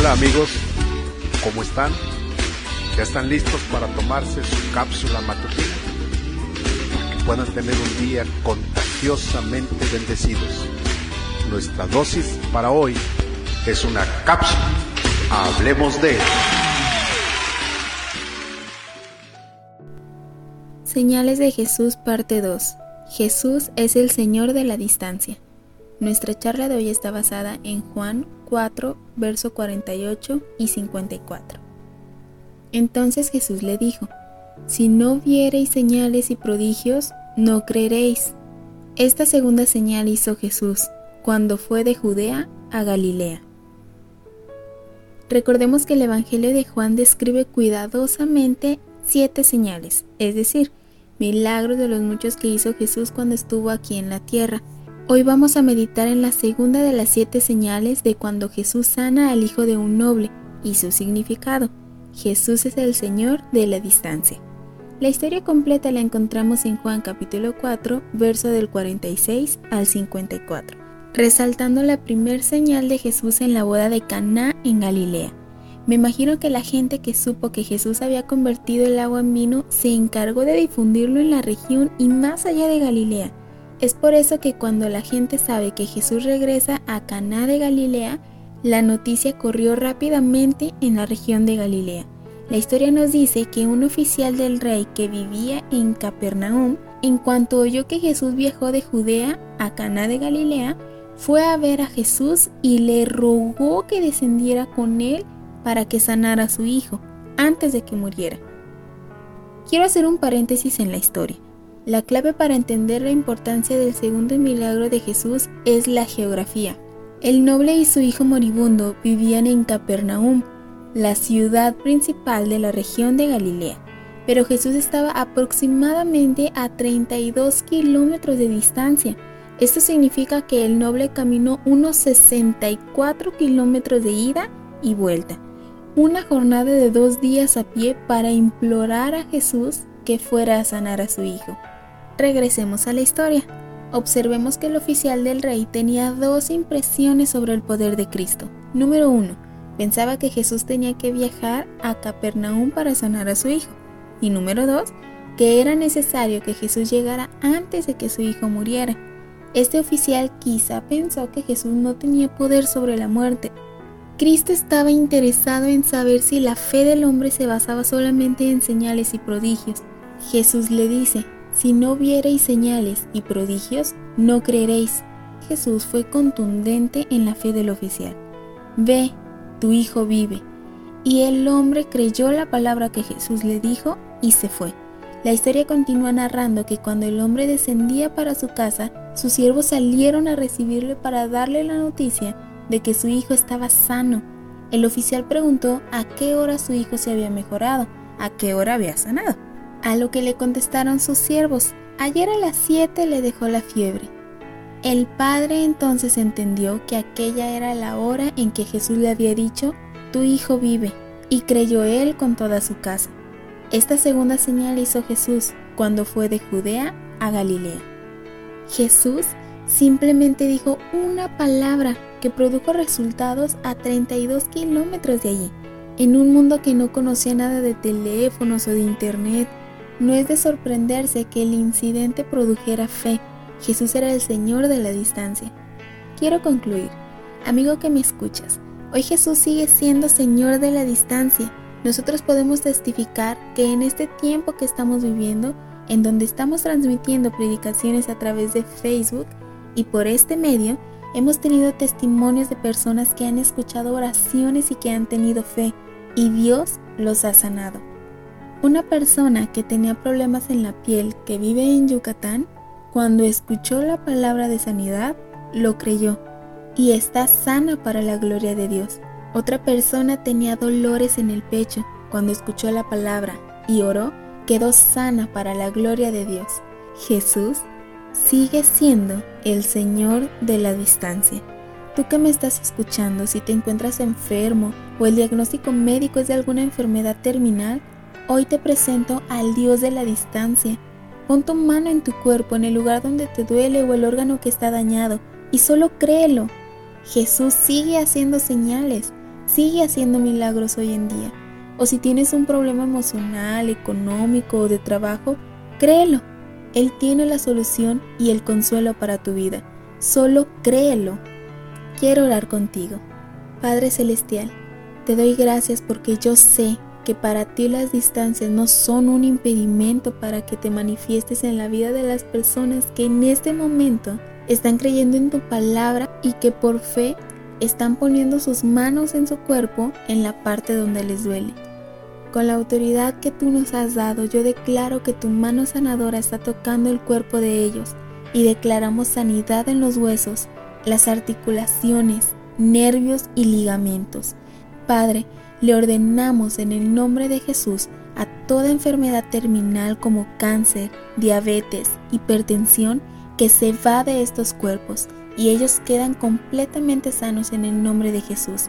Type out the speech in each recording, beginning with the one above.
Hola amigos, ¿cómo están? ¿Ya están listos para tomarse su cápsula matutina? Para que puedan tener un día contagiosamente bendecidos. Nuestra dosis para hoy es una cápsula. Hablemos de... Señales de Jesús parte 2. Jesús es el Señor de la distancia. Nuestra charla de hoy está basada en Juan 4, verso 48 y 54. Entonces Jesús le dijo, Si no viereis señales y prodigios, no creeréis. Esta segunda señal hizo Jesús cuando fue de Judea a Galilea. Recordemos que el Evangelio de Juan describe cuidadosamente siete señales, es decir, milagros de los muchos que hizo Jesús cuando estuvo aquí en la tierra. Hoy vamos a meditar en la segunda de las siete señales de cuando Jesús sana al hijo de un noble y su significado. Jesús es el Señor de la distancia. La historia completa la encontramos en Juan capítulo 4, verso del 46 al 54, resaltando la primer señal de Jesús en la boda de Caná en Galilea. Me imagino que la gente que supo que Jesús había convertido el agua en vino se encargó de difundirlo en la región y más allá de Galilea. Es por eso que cuando la gente sabe que Jesús regresa a Caná de Galilea, la noticia corrió rápidamente en la región de Galilea. La historia nos dice que un oficial del rey que vivía en Capernaum, en cuanto oyó que Jesús viajó de Judea a Caná de Galilea, fue a ver a Jesús y le rogó que descendiera con él para que sanara a su hijo antes de que muriera. Quiero hacer un paréntesis en la historia. La clave para entender la importancia del segundo milagro de Jesús es la geografía. El noble y su hijo moribundo vivían en Capernaum, la ciudad principal de la región de Galilea, pero Jesús estaba aproximadamente a 32 kilómetros de distancia. Esto significa que el noble caminó unos 64 kilómetros de ida y vuelta una jornada de dos días a pie para implorar a Jesús que fuera a sanar a su hijo. Regresemos a la historia. Observemos que el oficial del rey tenía dos impresiones sobre el poder de Cristo. Número uno, pensaba que Jesús tenía que viajar a Capernaum para sanar a su hijo. Y número dos, que era necesario que Jesús llegara antes de que su hijo muriera. Este oficial quizá pensó que Jesús no tenía poder sobre la muerte Cristo estaba interesado en saber si la fe del hombre se basaba solamente en señales y prodigios. Jesús le dice, si no viereis señales y prodigios, no creeréis. Jesús fue contundente en la fe del oficial. Ve, tu hijo vive. Y el hombre creyó la palabra que Jesús le dijo y se fue. La historia continúa narrando que cuando el hombre descendía para su casa, sus siervos salieron a recibirle para darle la noticia de que su hijo estaba sano. El oficial preguntó a qué hora su hijo se había mejorado, a qué hora había sanado. A lo que le contestaron sus siervos, ayer a las 7 le dejó la fiebre. El padre entonces entendió que aquella era la hora en que Jesús le había dicho, tu hijo vive, y creyó él con toda su casa. Esta segunda señal hizo Jesús cuando fue de Judea a Galilea. Jesús simplemente dijo una palabra que produjo resultados a 32 kilómetros de allí. En un mundo que no conocía nada de teléfonos o de internet, no es de sorprenderse que el incidente produjera fe. Jesús era el Señor de la distancia. Quiero concluir. Amigo que me escuchas, hoy Jesús sigue siendo Señor de la distancia. Nosotros podemos testificar que en este tiempo que estamos viviendo, en donde estamos transmitiendo predicaciones a través de Facebook y por este medio, Hemos tenido testimonios de personas que han escuchado oraciones y que han tenido fe y Dios los ha sanado. Una persona que tenía problemas en la piel que vive en Yucatán, cuando escuchó la palabra de sanidad, lo creyó y está sana para la gloria de Dios. Otra persona tenía dolores en el pecho, cuando escuchó la palabra y oró, quedó sana para la gloria de Dios. Jesús sigue siendo el Señor de la distancia. Tú que me estás escuchando, si te encuentras enfermo o el diagnóstico médico es de alguna enfermedad terminal, hoy te presento al Dios de la distancia. Pon tu mano en tu cuerpo, en el lugar donde te duele o el órgano que está dañado, y solo créelo. Jesús sigue haciendo señales, sigue haciendo milagros hoy en día. O si tienes un problema emocional, económico o de trabajo, créelo. Él tiene la solución y el consuelo para tu vida. Solo créelo. Quiero orar contigo. Padre Celestial, te doy gracias porque yo sé que para ti las distancias no son un impedimento para que te manifiestes en la vida de las personas que en este momento están creyendo en tu palabra y que por fe están poniendo sus manos en su cuerpo en la parte donde les duele. Con la autoridad que tú nos has dado, yo declaro que tu mano sanadora está tocando el cuerpo de ellos y declaramos sanidad en los huesos, las articulaciones, nervios y ligamentos. Padre, le ordenamos en el nombre de Jesús a toda enfermedad terminal como cáncer, diabetes, hipertensión, que se va de estos cuerpos y ellos quedan completamente sanos en el nombre de Jesús.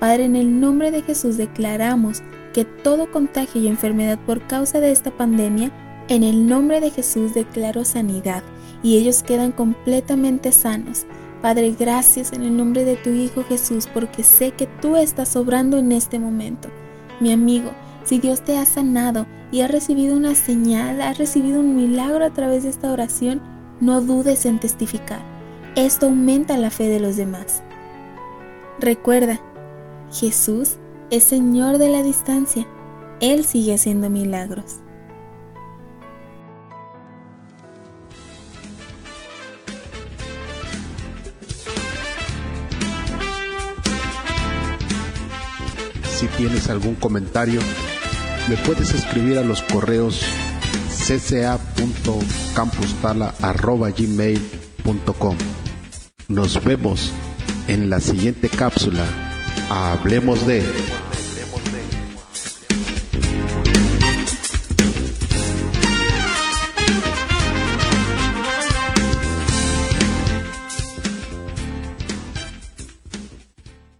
Padre, en el nombre de Jesús declaramos que todo contagio y enfermedad por causa de esta pandemia, en el nombre de Jesús declaro sanidad y ellos quedan completamente sanos. Padre, gracias en el nombre de tu Hijo Jesús porque sé que tú estás obrando en este momento. Mi amigo, si Dios te ha sanado y ha recibido una señal, ha recibido un milagro a través de esta oración, no dudes en testificar. Esto aumenta la fe de los demás. Recuerda, Jesús es Señor de la distancia. Él sigue haciendo milagros. Tienes algún comentario, me puedes escribir a los correos cca.campustala.gmail.com Nos vemos en la siguiente cápsula. Hablemos de...